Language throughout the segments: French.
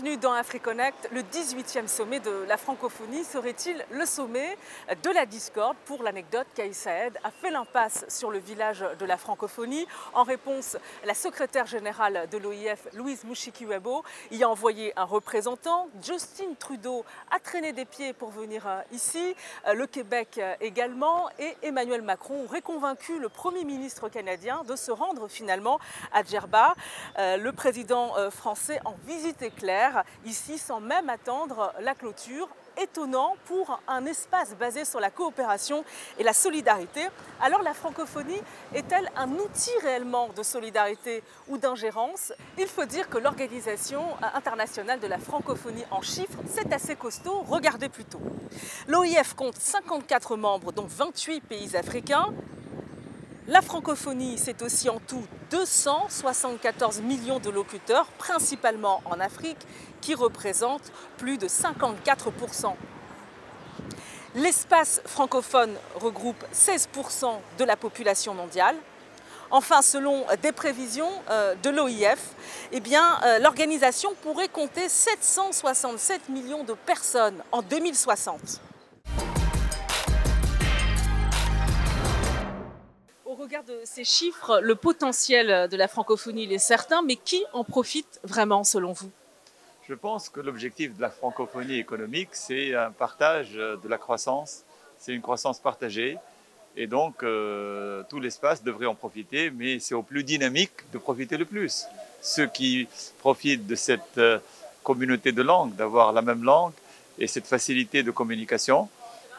Bienvenue dans AfriConnect. Le 18e sommet de la francophonie serait-il le sommet de la discorde Pour l'anecdote, Kais Saed a fait l'impasse sur le village de la francophonie? En réponse, la secrétaire générale de l'OIF, Louise Mouchikiwebo, y a envoyé un représentant. Justin Trudeau a traîné des pieds pour venir euh, ici. Euh, le Québec euh, également. Et Emmanuel Macron aurait convaincu le Premier ministre canadien de se rendre finalement à Djerba. Le président français en visite éclair ici sans même attendre la clôture. Étonnant pour un espace basé sur la coopération et la solidarité. Alors la francophonie est-elle un outil réellement de solidarité ou d'ingérence? Il faut dire que l'Organisation internationale de la francophonie en chiffres, c'est assez costaud, regardez plutôt. L'OIF compte 54 membres, dont 28 pays africains. La francophonie, c'est aussi en tout 274 millions de locuteurs, principalement en Afrique, qui représentent plus de 54%. L'espace francophone regroupe 16% de la population mondiale. Enfin, selon des prévisions euh, de l'OIF, eh euh, l'organisation pourrait compter 767 millions de personnes en 2060. Regard de ces chiffres, le potentiel de la francophonie il est certain, mais qui en profite vraiment selon vous? Je pense que l'objectif de la francophonie économique, c'est un partage de la croissance, c'est une croissance partagée. Et donc, euh, tout l'espace devrait en profiter, mais c'est au plus dynamique de profiter le plus. Ceux qui profitent de cette euh, communauté de langues, d'avoir la même langue et cette facilité de communication,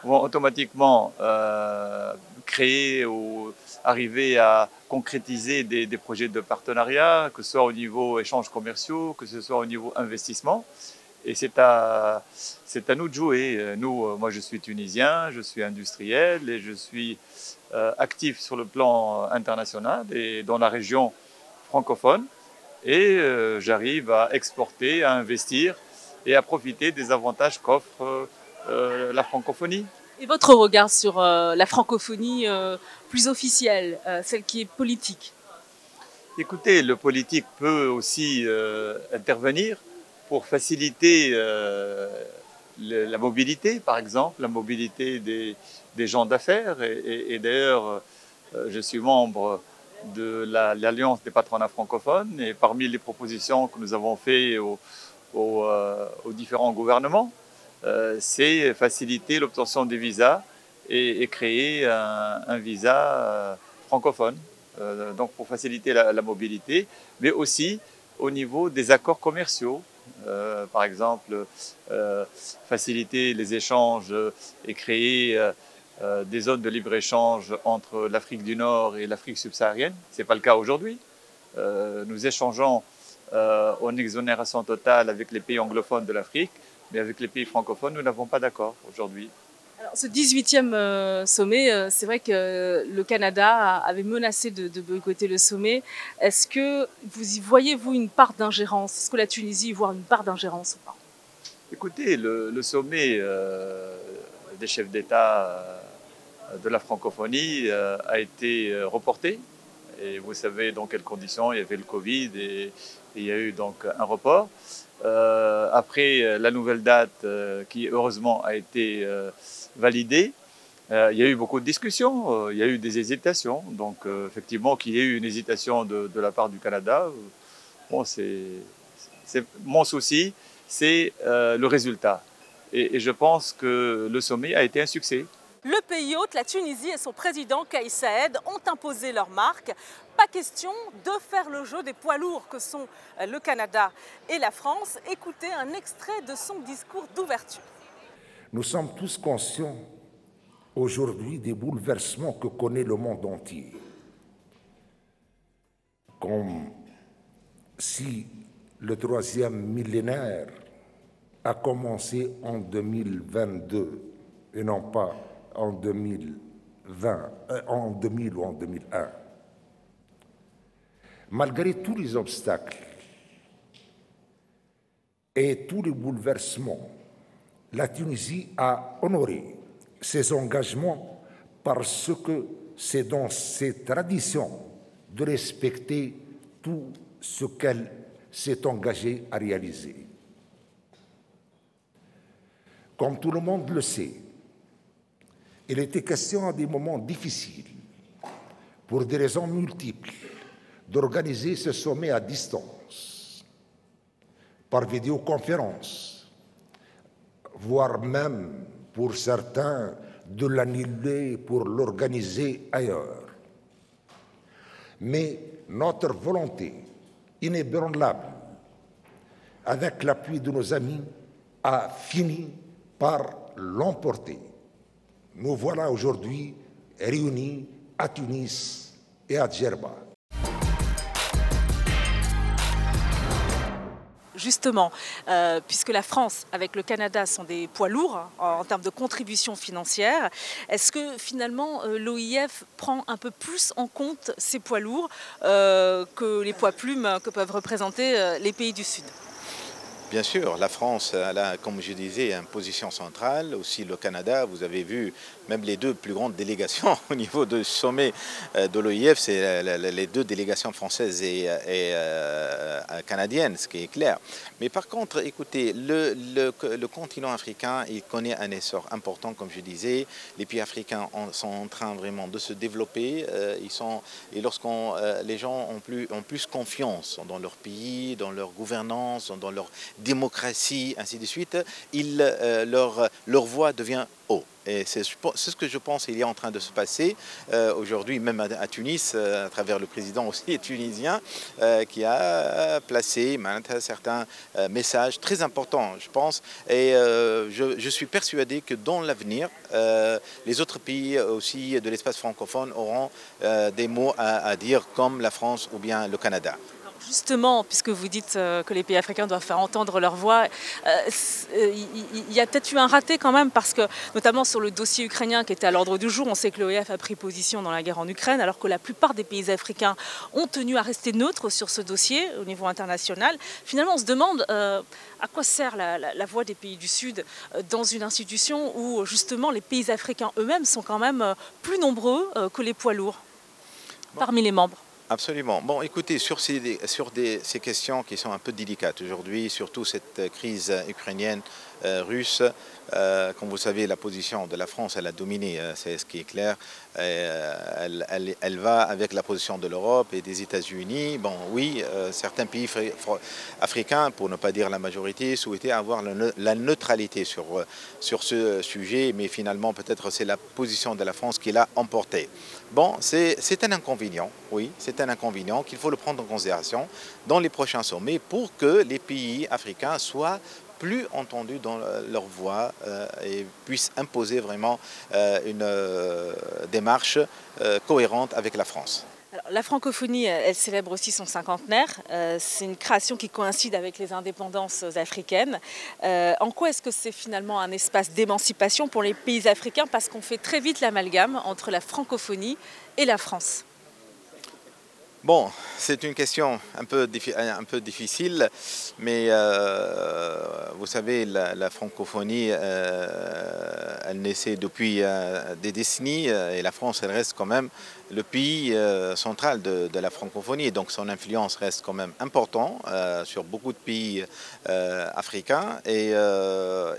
vont automatiquement euh, créer ou arriver à concrétiser des, projets de partenariat, que ce soit au niveau échanges commerciaux, que ce soit au niveau investissement. Et c'est à, à nous de jouer. Nous, euh, moi, je suis tunisien, je suis industriel et je suis euh, actif sur le plan international et dans la région francophone. Et j'arrive à exporter, à investir et à profiter des avantages qu'offre euh, la francophonie. Et votre regard sur euh, la francophonie euh, plus officielle, celle qui est politique? Écoutez, le politique peut aussi intervenir pour faciliter la mobilité, par exemple, la mobilité des, gens d'affaires. Et, d'ailleurs, je suis membre de l'Alliance des patronats francophones et parmi les propositions que nous avons faites aux différents gouvernements, c'est faciliter l'obtention des visas et, créer un, visa euh, francophone, euh, donc pour faciliter la, mobilité, mais aussi au niveau des accords commerciaux. par exemple, faciliter les échanges et créer des zones de libre-échange entre l'Afrique du Nord et l'Afrique subsaharienne. Ce n'est pas le cas aujourd'hui. nous échangeons en exonération totale avec les pays anglophones de l'Afrique, mais avec les pays francophones, nous n'avons pas d'accord aujourd'hui. Alors, ce 18e euh, sommet, euh, c'est vrai que le Canada avait menacé de, boycotter le sommet. Est-ce que vous y voyez-vous une part d'ingérence? Est-ce que la Tunisie y voit une part d'ingérence ou pas? Écoutez, le, sommet euh, des chefs d'État de la francophonie a été reporté. Et vous savez dans quelles conditions il y avait le Covid et il y a eu donc un report. Euh, après euh, la nouvelle date euh, qui heureusement a été validée, il y a eu beaucoup de discussions, il y a eu des hésitations. Donc effectivement qu'il y ait eu une hésitation de, la part du Canada, bon, c'est mon souci, c'est le résultat. Et, et je pense que le sommet a été un succès. Le pays hôte, la Tunisie et son président Kais Saed ont imposé leur marque. Pas question de faire le jeu des poids lourds que sont euh, le Canada et la France. Écoutez un extrait de son discours d'ouverture. Nous sommes tous conscients aujourd'hui des bouleversements que connaît le monde entier. Comme si le troisième millénaire a commencé en 2022 et non pas en 2020, euh, en 2000 ou en 2001. Malgré tous les obstacles et tous les bouleversements, la Tunisie a honoré ses engagements parce que c'est dans ses traditions de respecter tout ce qu'elle s'est engagée à réaliser. Comme tout le monde le sait, il était question à des moments difficiles, pour des raisons multiples, d'organiser ce sommet à distance, par vidéoconférence, voire même, pour certains, de l'annuler pour l'organiser ailleurs. Mais notre volonté inébranlable, avec l'appui de nos amis, a fini par l'emporter. Nous voilà aujourd'hui réunis à Tunis et à Djerba. justement, euh, puisque la France avec le Canada sont des poids lourds hein, en, termes de contribution financière, est-ce que finalement euh, l'OIF prend un peu plus en compte ces poids lourds euh, que les poids plumes que peuvent représenter les pays du Sud? Bien sûr, la France, a, comme je disais, une position centrale. Aussi le Canada, vous avez vu, même les deux plus grandes délégations au niveau du sommet euh, de l'OIF, c'est euh, les deux délégations françaises et, euh, canadiennes, ce qui est clair. Mais par contre, écoutez, le, continent africain, il connaît un essor important, comme je disais. Les pays africains sont en train vraiment de se développer. ils sont, et lorsqu'on les gens ont plus confiance dans leur pays, dans leur gouvernance, dans leur démocratie, ainsi de suite, euh, leur, voix devient haut. Et c'est ce que je pense qu'il est en train de se passer euh, aujourd'hui, même à, Tunis, euh, à travers le président aussi tunisien, qui a placé certains messages très importants, je pense. Et je, suis persuadé que dans l'avenir, les autres pays aussi de l'espace francophone auront des mots à dire, comme la France ou bien le Canada. Justement, puisque vous dites euh, que les pays africains doivent faire entendre leur voix, euh, euh, il y a peut-être eu un raté quand même, parce que notamment sur le dossier ukrainien qui était à l'ordre du jour, on sait que l'OEF a pris position dans la guerre en Ukraine, alors que la plupart des pays africains ont tenu à rester neutres sur ce dossier au niveau international. Finalement, on se demande à quoi sert la, la, voix des pays du Sud dans une institution où justement les pays africains eux-mêmes sont quand même plus nombreux que les poids lourds parmi les membres. Absolument. Bon, écoutez, sur, ces, questions qui sont un peu délicates aujourd'hui, surtout cette crise ukrainienne, euh, russe. Euh, comme vous savez, la position de la France, elle a dominé, euh, c'est ce qui est clair. Elle, elle, va avec la position de l'Europe et des États-Unis. Bon, oui, certains pays africains, pour ne pas dire la majorité, souhaitaient avoir la neutralité sur, sur ce sujet, mais finalement, peut-être c'est la position de la France qui l'a emporté. Bon, c'est un inconvénient, oui, c'est un inconvénient qu'il faut le prendre en considération dans les prochains sommets pour que les pays africains soient plus entendus dans leur voix euh, et puissent imposer vraiment euh, une euh, démarche cohérente avec la France. la francophonie, elle célèbre aussi son cinquantenaire. c'est une création qui coïncide avec les indépendances africaines. en quoi est-ce que c'est finalement un espace d'émancipation pour les pays africains? Parce qu'on fait très vite l'amalgame entre la francophonie et la France. Bon, c'est une question un peu, peu difficile, mais euh, vous savez, la, francophonie, euh, elle naissait depuis euh, des décennies et la France, elle reste quand même le pays central de, la francophonie, donc son influence reste quand même importante sur beaucoup de pays africains. Et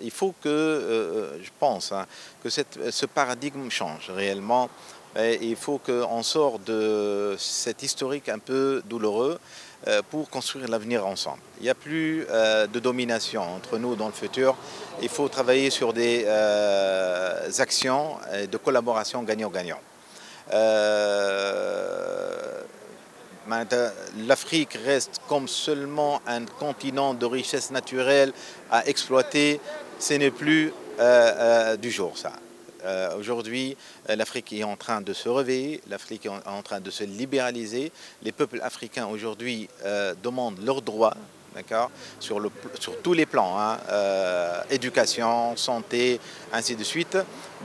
il faut que, je pense, hein, que ce paradigme change réellement il faut qu'on sorte de cet historique un peu douloureux euh, pour construire l'avenir ensemble. Il n'y a plus euh, de domination entre nous dans le futur. Il faut travailler sur des euh, actions de collaboration gagnant-gagnant. L'Afrique reste comme seulement un continent de richesse naturelle à exploiter. Ce n'est plus du jour ça. Euh, aujourd'hui, euh, l'Afrique est en train de se réveiller, l'Afrique est en train de se libéraliser. Les peuples africains aujourd'hui euh, demandent leurs droits, sur, sur tous les plans, hein, éducation, santé, ainsi de suite.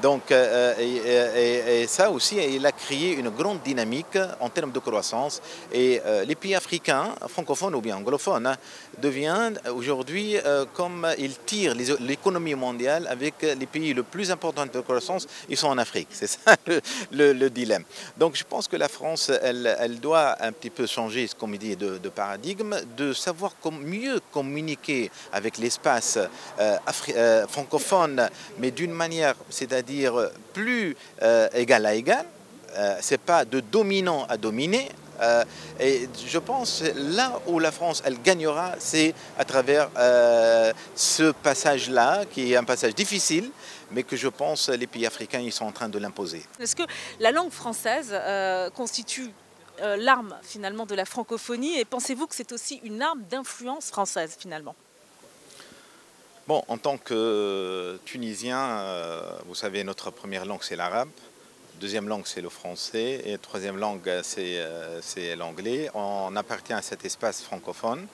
Donc, euh, et, ça aussi, il a créé une grande dynamique en termes de croissance. Et euh, les pays africains, francophones ou bien anglophones, deviennent aujourd'hui euh, comme ils tirent l'économie mondiale avec les pays le plus importants de croissance, ils sont en Afrique. C'est ça le, dilemme. Donc, je pense que la France, elle, doit un petit peu changer, comme il dit, de, paradigme, de savoir mieux communiquer avec l'espace francophone, mais d'une manière, c'est-à-dire dire plus euh, égal à égal. Euh, c'est pas de dominant à dominer. Euh, et je pense là où la France elle gagnera, c'est à travers ce passage-là, qui est un passage difficile, mais que je pense les pays africains ils sont en train de l'imposer. Est-ce que la langue française constitue l'arme finalement de la francophonie et pensez-vous que c'est aussi une arme d'influence française finalement? Bon, en tant que Tunisien, euh, vous savez, notre première langue, c'est l'arabe. Deuxième langue, c'est le français. Et troisième langue, c'est euh, l'anglais. On appartient à cet espace francophone.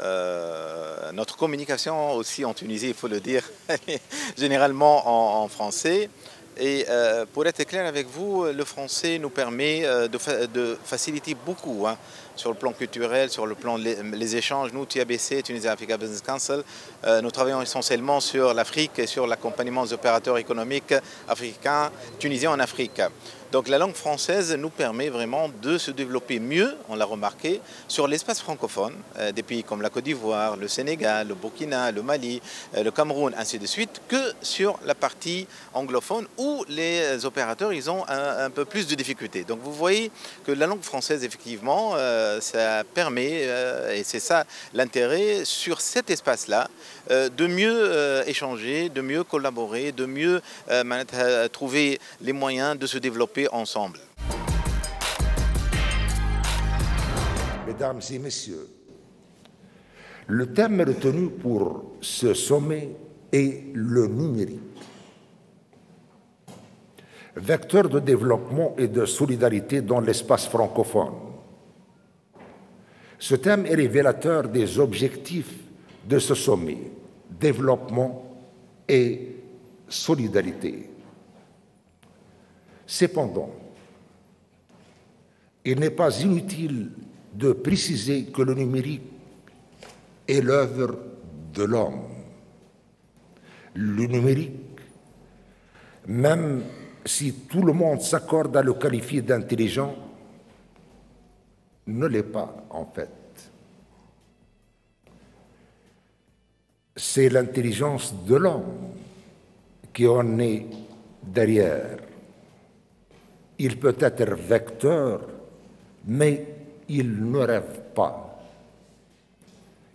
Euh, notre communication aussi en Tunisie, il faut le dire, généralement en, français. Et pour être clair avec vous, le français nous permet de, faciliter beaucoup. Hein sur le plan culturel, sur le plan les, échanges. Nous, TABC, Tunisia Africa Business Council, euh, nous travaillons essentiellement sur l'Afrique et sur l'accompagnement des opérateurs économiques africains, tunisiens en Afrique. Donc la langue française nous permet vraiment de se développer mieux, on l'a remarqué, sur l'espace francophone, euh, des pays comme la Côte d'Ivoire, le Sénégal, le Burkina, le Mali, euh, le Cameroun, ainsi de suite, que sur la partie anglophone où les opérateurs ils ont un, peu plus de difficultés. Donc vous voyez que la langue française, effectivement, euh, ça permet, et c'est ça l'intérêt, sur cet espace-là, de mieux échanger, de mieux collaborer, de mieux trouver les moyens de se développer ensemble. Mesdames et messieurs, le thème retenu pour ce sommet est le numérique. Vecteur de développement et de solidarité dans l'espace francophone. Ce thème est révélateur des objectifs de ce sommet, développement et solidarité. Cependant, il n'est pas inutile de préciser que le numérique est l'œuvre de l'homme. Le numérique, même si tout le monde s'accorde à le qualifier d'intelligent, ne l'est pas en fait. C'est l'intelligence de l'homme qui en est derrière. Il peut être vecteur, mais il ne rêve pas.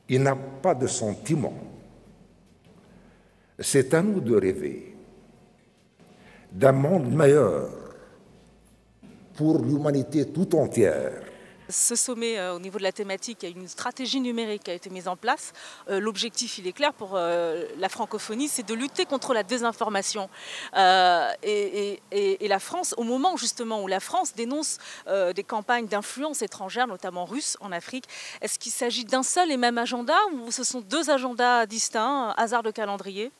Il n'a pas de sentiment. C'est à nous de rêver d'un monde meilleur pour l'humanité tout entière ce sommet, euh, au niveau de la thématique, il y a une stratégie numérique qui a été mise en place. Euh, l'objectif, il est clair pour euh, la francophonie, c'est de lutter contre la désinformation. Et, la France, au moment justement où la France dénonce des campagnes d'influence étrangère, notamment russe, en Afrique, est-ce qu'il s'agit d'un seul et même agenda ou ce sont deux agendas distincts, hasard de calendrier?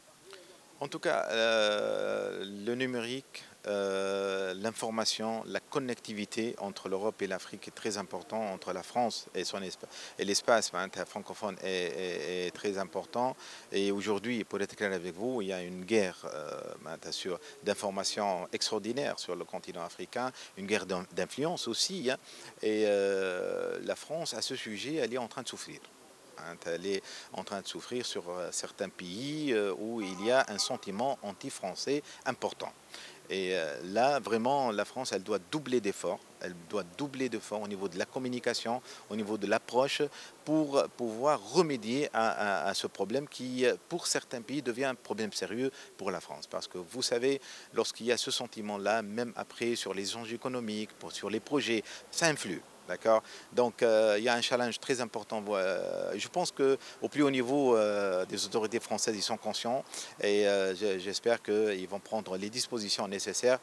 En tout cas, le numérique euh, l'information, la connectivité entre l'Europe et l'Afrique est très importante, entre la France et, son et l'espace hein, francophone est, très important. Et aujourd'hui, pour être clair avec vous, il y a une guerre euh, d'information extraordinaire sur le continent africain, une guerre d'influence aussi. Hein. et euh, la France, à ce sujet, elle est en train de souffrir hein. elle est en train de souffrir sur certains pays où il y a un sentiment anti-français important. Et euh, là, vraiment, la France, elle doit doubler d'efforts. Elle doit doubler d'efforts au niveau de la communication, au niveau de l'approche, pour pouvoir remédier à, ce problème qui, pour certains pays, devient un problème sérieux pour la France. Parce que vous savez, lorsqu'il y a ce sentiment-là, même après sur les enjeux économiques, sur les projets, ça influe. D'accord? Donc euh, il y a un challenge très important. Euh, je pense qu'au plus haut niveau euh, des autorités françaises, ils sont conscients et j'espère qu'ils vont prendre les dispositions nécessaires.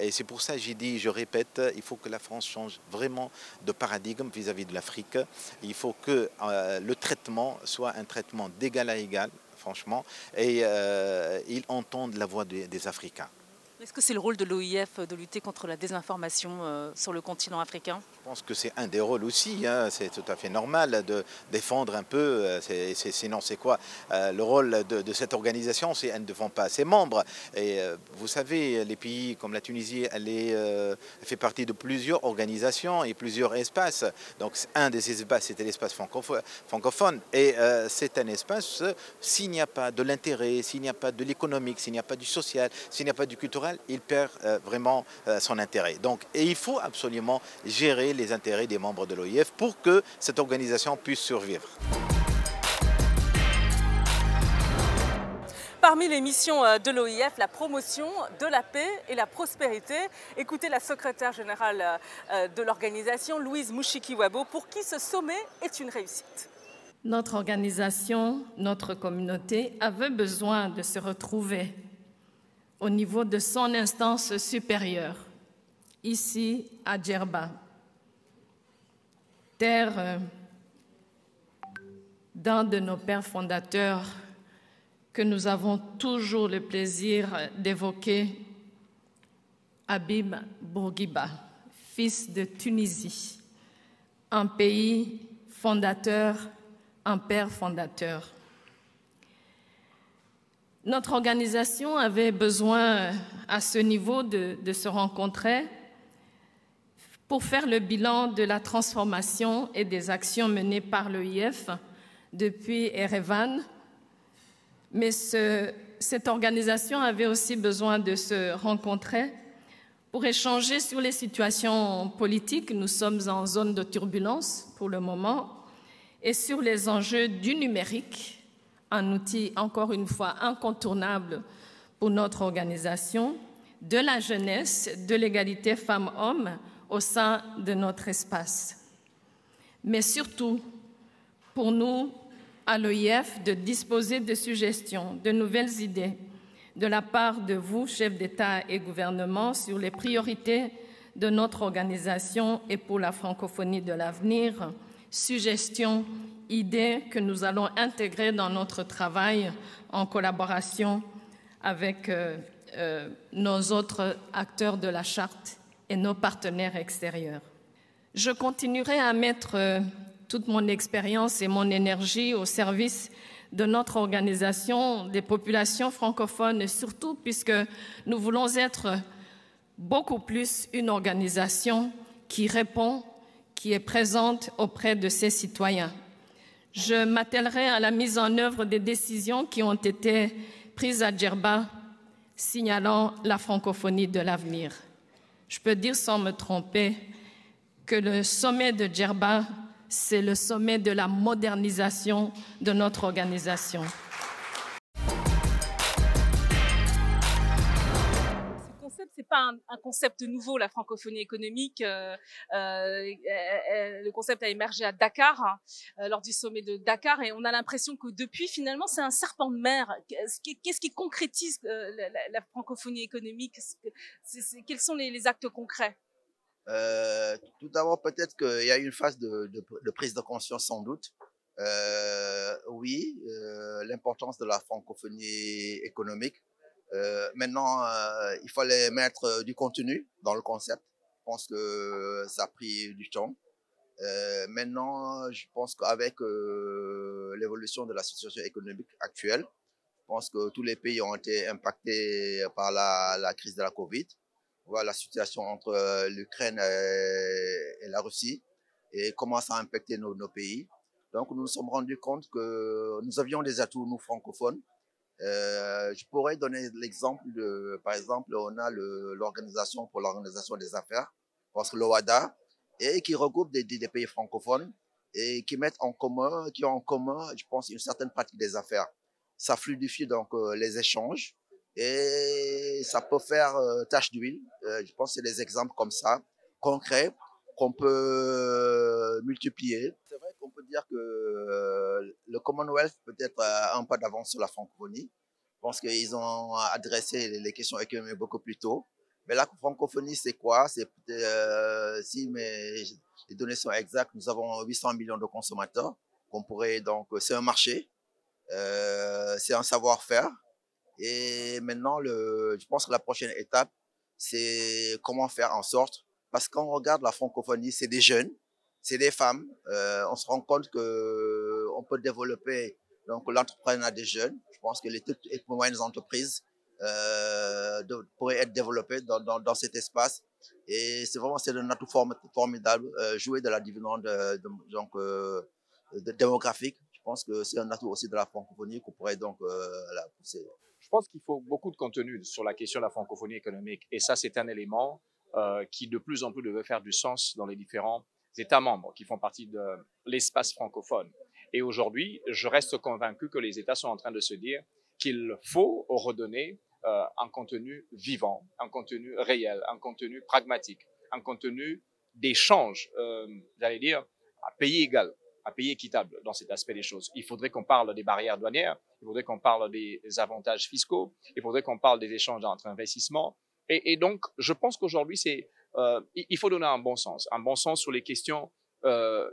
et c'est pour ça que j'ai dit, je répète, il faut que la France change vraiment de paradigme vis-à-vis de l'Afrique. Il faut que le traitement soit un traitement d'égal à égal, franchement, et ils entendent la voix des Africains. Est-ce que c'est le rôle de l'OIF de lutter contre la désinformation euh, sur le continent africain? Je pense que c'est un des rôles aussi. Hein. C'est tout à fait normal de défendre un peu. Euh, sinon, c'est quoi euh, Le rôle de, cette organisation, c'est elle ne défend pas ses membres. Et vous savez, les pays comme la Tunisie, elle, fait partie de plusieurs organisations et plusieurs espaces. Donc, un de ces espaces, c'était l'espace francophone. Et c'est un espace, s'il n'y a pas de l'intérêt, s'il n'y a pas de l'économique, s'il n'y a pas du social, s'il n'y a pas du culturel, il perd euh, vraiment euh, son intérêt. Donc, et il faut absolument gérer les intérêts des membres de l'OIF pour que cette organisation puisse survivre. Parmi les missions euh, de l'OIF, la promotion de la paix et la prospérité. Écoutez la secrétaire générale de l'organisation, Louise Mouchiki-Wabo, pour qui ce sommet est une réussite. Notre organisation, notre communauté avait besoin de se retrouver au niveau de son instance supérieure, ici à Djerba, terre euh, d'un de nos pères fondateurs que nous avons toujours le plaisir d'évoquer, Habib Bourguiba, fils de Tunisie, un pays fondateur, un père fondateur. Notre organisation avait besoin à ce niveau de, se rencontrer pour faire le bilan de la transformation et des actions menées par l'EIF depuis Erevan. Mais cette organisation avait aussi besoin de se rencontrer pour échanger sur les situations politiques. Nous sommes en zone de turbulence pour le moment et sur les enjeux du numérique un outil, encore une fois, incontournable pour notre organisation, de la jeunesse, de l'égalité femmes-hommes au sein de notre espace. Mais surtout, pour nous, à l'OIF, de disposer de suggestions, de nouvelles idées de la part de vous, chefs d'État et gouvernement, sur les priorités de notre organisation et pour la francophonie de l'avenir, suggestions idées que nous allons intégrer dans notre travail en collaboration avec euh, euh, nos autres acteurs de la charte et nos partenaires extérieurs. Je continuerai à mettre euh, toute mon expérience et mon énergie au service de notre organisation des populations francophones, surtout puisque nous voulons être beaucoup plus une organisation qui répond, qui est présente auprès de ses citoyens je m'attellerai à la mise en œuvre des décisions qui ont été prises à Djerba signalant la francophonie de l'avenir. Je peux dire sans me tromper que le sommet de Djerba, c'est le sommet de la modernisation de notre organisation. Un, concept nouveau, la francophonie économique. Euh, euh, le concept a émergé à Dakar hein, lors du sommet de Dakar, et on a l'impression que depuis, finalement, c'est un serpent de mer. Qu'est-ce qui concrétise euh, la, francophonie économique? Quels sont les, actes concrets? Tout d'abord, peut-être qu'il y a une phase de, prise de conscience, sans doute. oui, l'importance de la francophonie économique euh, maintenant, euh, il fallait mettre euh, du contenu dans le concept. Je pense que ça a pris du temps. maintenant, je pense qu'avec l'évolution de la situation économique actuelle, je pense que tous les pays ont été impactés par la, crise de la Covid. Voilà la situation entre l'Ukraine et, la Russie et comment ça a impacté nos pays. Donc, nous nous sommes rendus compte que nous avions des atouts, nous francophones, euh, je pourrais donner l'exemple de, par exemple, on a l'organisation pour l'organisation des affaires, parce que l'OADA, et qui regroupe des, des, pays francophones et qui mettent en commun, qui ont en commun, je pense, une certaine pratique des affaires. Ça fluidifie donc euh, les échanges et ça peut faire euh, tâche d'huile. je pense que c'est des exemples comme ça, concrets, qu'on peut multiplier. C'est vrai qu'on peut dire que euh, le Commonwealth peut être euh, un pas d'avance sur la francophonie. Je pense qu'ils ont adressé les questions économiques beaucoup plus tôt. Mais la francophonie, c'est quoi? C'est euh, si mes, données sont exactes, nous avons 800 millions de consommateurs. On pourrait donc, c'est un marché, c'est un savoir-faire Et maintenant, je pense que la prochaine étape, c'est comment faire en sorte, parce qu'on regarde la francophonie, c'est des jeunes, c'est des femmes. Euh, on se rend compte que on peut développer l'entrepreneuriat des jeunes. Je pense que les toutes et moyennes entreprises euh, pourraient être développées dans, dans, cet espace. Et c'est vraiment un atout formidable, euh, jouer de la dividende euh, donc euh, démographique. Je pense que c'est un atout aussi de la francophonie qu'on pourrait donc euh, la pousser. Je pense qu'il faut beaucoup de contenu sur la question de la francophonie économique. Et ça, c'est un élément euh, qui de plus en plus devait faire du sens dans les différents États membres qui font partie de l'espace francophone. Et aujourd'hui, je reste convaincu que les États sont en train de se dire qu'il faut redonner euh, un contenu vivant, un contenu réel, un contenu pragmatique, un contenu d'échange, euh, j'allais dire, à pays égal, à pays équitable dans cet aspect des choses. Il faudrait qu'on parle des barrières douanières, il faudrait qu'on parle des avantages fiscaux, il faudrait qu'on parle des échanges entre investissements. Et, donc, je pense qu'aujourd'hui, euh, il faut donner un bon sens, un bon sens sur les questions euh,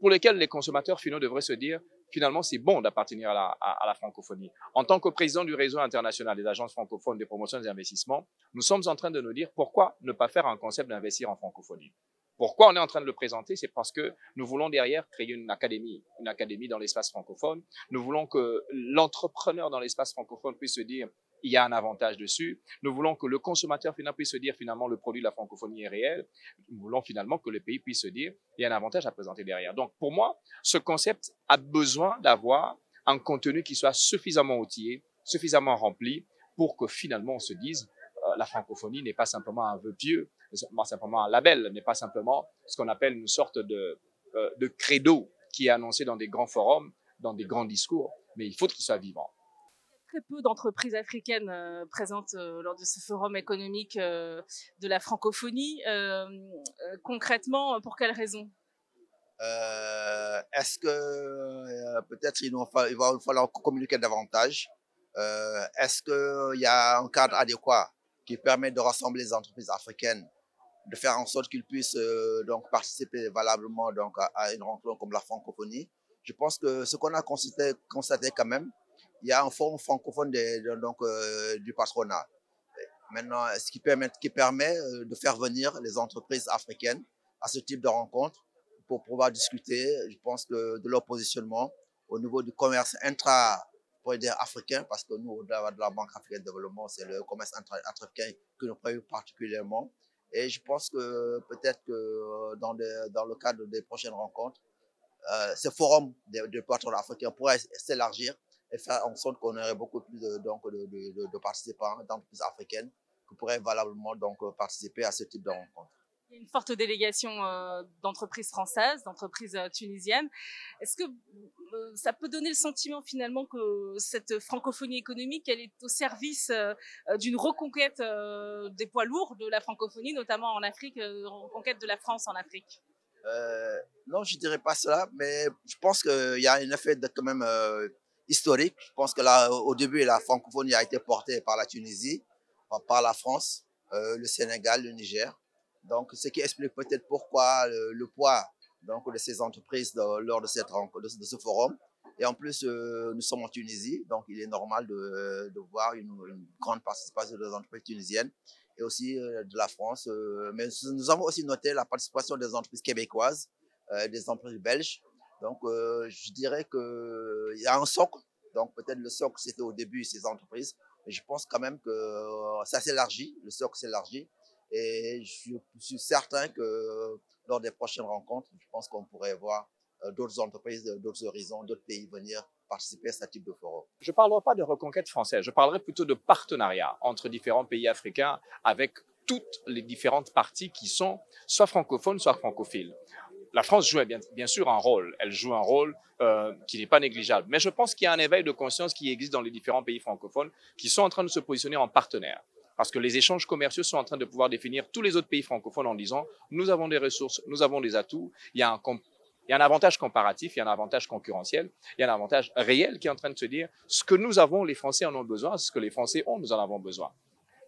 pour lesquelles les consommateurs finaux devraient se dire finalement c'est bon d'appartenir à la, à la, francophonie. En tant que président du réseau international des agences francophones de promotion des investissements, nous sommes en train de nous dire pourquoi ne pas faire un concept d'investir en francophonie? Pourquoi on est en train de le présenter? C'est parce que nous voulons derrière créer une académie, une académie dans l'espace francophone. Nous voulons que l'entrepreneur dans l'espace francophone puisse se dire il y a un avantage dessus. Nous voulons que le consommateur final puisse se dire finalement le produit de la francophonie est réel. Nous voulons finalement que le pays puisse se dire il y a un avantage à présenter derrière. Donc pour moi, ce concept a besoin d'avoir un contenu qui soit suffisamment outillé, suffisamment rempli pour que finalement on se dise euh, la francophonie n'est pas simplement un vœu pieux, pas simplement un label, n'est pas simplement ce qu'on appelle une sorte de, euh, de credo qui est annoncé dans des grands forums, dans des grands discours, mais il faut qu'il soit vivant très peu d'entreprises africaines euh, présentes euh, lors de ce forum économique euh, de la francophonie. Concrètement, pour quelles raisons? Est-ce que peut-être il, va falloir communiquer davantage Est-ce qu'il y a un cadre adéquat qui permet de rassembler les entreprises africaines de faire en sorte qu'ils puissent donc participer valablement donc à, une rencontre comme la francophonie? Je pense que ce qu'on a constaté quand même, il y a un forum francophone donc, euh, du patronat. Maintenant, ce qui permet, euh, de faire venir les entreprises africaines à ce type de rencontre pour pouvoir discuter, je pense, de leur positionnement au niveau du commerce intra pour dire africain, parce que nous, au-delà de la Banque africaine de développement, c'est le commerce intra-africain que nous prévoyons particulièrement. Et je pense que peut-être que dans, de, dans le cadre des prochaines rencontres, euh, ce forum de, de patronat africain pourrait s'élargir et faire en sorte qu'on aurait beaucoup plus de, donc, de, de, de participants d'entreprises africaines qui pourraient valablement donc, participer à ce type de rencontre. Il y a une forte délégation euh, d'entreprises françaises, d'entreprises euh, tunisiennes. Est-ce que euh, ça peut donner le sentiment finalement que cette francophonie économique, elle est au service euh, d'une reconquête euh, des poids lourds de la francophonie, notamment en Afrique, reconquête de la France en Afrique? Non, je dirais pas cela, mais je pense qu'il y a un effet de quand même historique. Je pense que là, au début, la francophonie a été portée par la Tunisie, par la France, euh, le Sénégal, le Niger. Donc, ce qui explique peut-être pourquoi le, poids donc, de ces entreprises lors de, cette de, ce forum. Et en plus, euh, nous sommes en Tunisie, donc il est normal de, voir une, grande participation des entreprises tunisiennes et aussi euh, de la France. Mais nous avons aussi noté la participation des entreprises québécoises, des entreprises belges, donc, euh, je dirais qu'il y a un socle. Donc, peut-être le socle, c'était au début ces entreprises. Mais je pense quand même que euh, ça s'élargit, le socle s'élargit. Et je suis certain que lors des prochaines rencontres, je pense qu'on pourrait voir euh, d'autres entreprises, d'autres horizons, d'autres pays venir participer à ce type de forum. Je ne parlerai pas de reconquête française, je parlerai plutôt de partenariat entre différents pays africains avec toutes les différentes parties qui sont soit francophones, soit francophiles la France joue bien, sûr un rôle. Elle joue un rôle euh, qui n'est pas négligeable. Mais je pense qu'il y a un éveil de conscience qui existe dans les différents pays francophones qui sont en train de se positionner en partenaires. Parce que les échanges commerciaux sont en train de pouvoir définir tous les autres pays francophones en disant nous avons des ressources, nous avons des atouts, il y a un, il y a un avantage comparatif, il y a un avantage concurrentiel, il y a un avantage réel qui est en train de se dire ce que nous avons, les Français en ont besoin, ce que les Français ont, nous en avons besoin.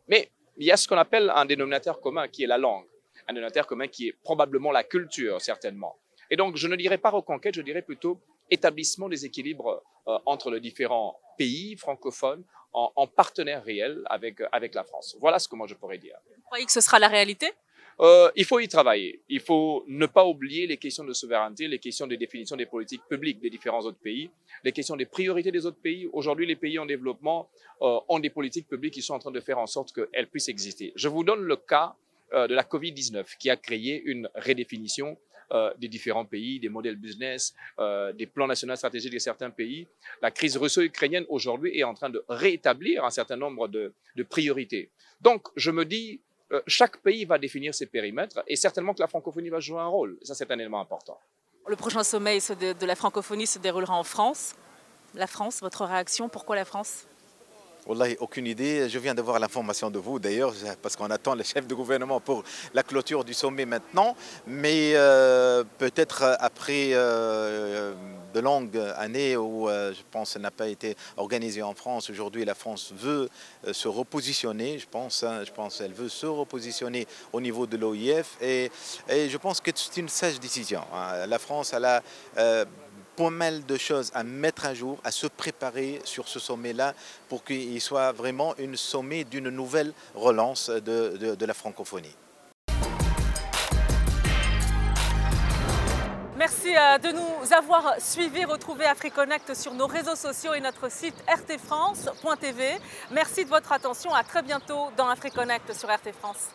Mais il y a ce qu'on appelle un dénominateur commun qui est la langue un dénominateur commun qui est probablement la culture, certainement. Et donc, je ne dirais pas reconquête, je dirais plutôt établissement des équilibres entre les différents pays francophones en, en partenaire réel avec, avec la France. Voilà ce que moi je pourrais dire. Vous croyez que ce sera la réalité? Euh, il faut y travailler. Il faut ne pas oublier les questions de souveraineté, les questions de définition des politiques publiques des différents autres pays, les questions des priorités des autres pays. Aujourd'hui, les pays en développement euh, ont des politiques publiques qui sont en train de faire en sorte qu'elles puissent exister. Je vous donne le cas euh, de la Covid-19 qui a créé une redéfinition euh, des différents pays, des modèles business, euh, des plans nationaux stratégiques de certains pays. La crise russo-ukrainienne aujourd'hui est en train de rétablir un certain nombre de, priorités. Donc, je me dis, euh, chaque pays va définir ses périmètres et certainement que la francophonie va jouer un rôle. Ça, c'est un élément important. Le prochain sommet de la francophonie se déroulera en France. La France, votre réaction, pourquoi la France? Wallahi, aucune idée. Je viens d'avoir l'information de vous d'ailleurs, parce qu'on attend le chef de gouvernement pour la clôture du sommet maintenant. Mais euh, peut-être après euh, de longues années où euh, je pense ça n'a pas été organisé en France, aujourd'hui la France veut se repositionner, je pense, hein, je pense elle veut se repositionner au niveau de l'OIF. Et, je pense que c'est une sage décision. Hein. La France, elle a pas mal de choses à mettre à jour, à se préparer sur ce sommet-là pour qu'il soit vraiment un sommet d'une nouvelle relance de, de, de la francophonie. Merci de nous avoir suivis. Retrouvez AfriConnect sur nos réseaux sociaux et notre site rtfrance.tv. Merci de votre attention. À très bientôt dans AfriConnect sur RT France.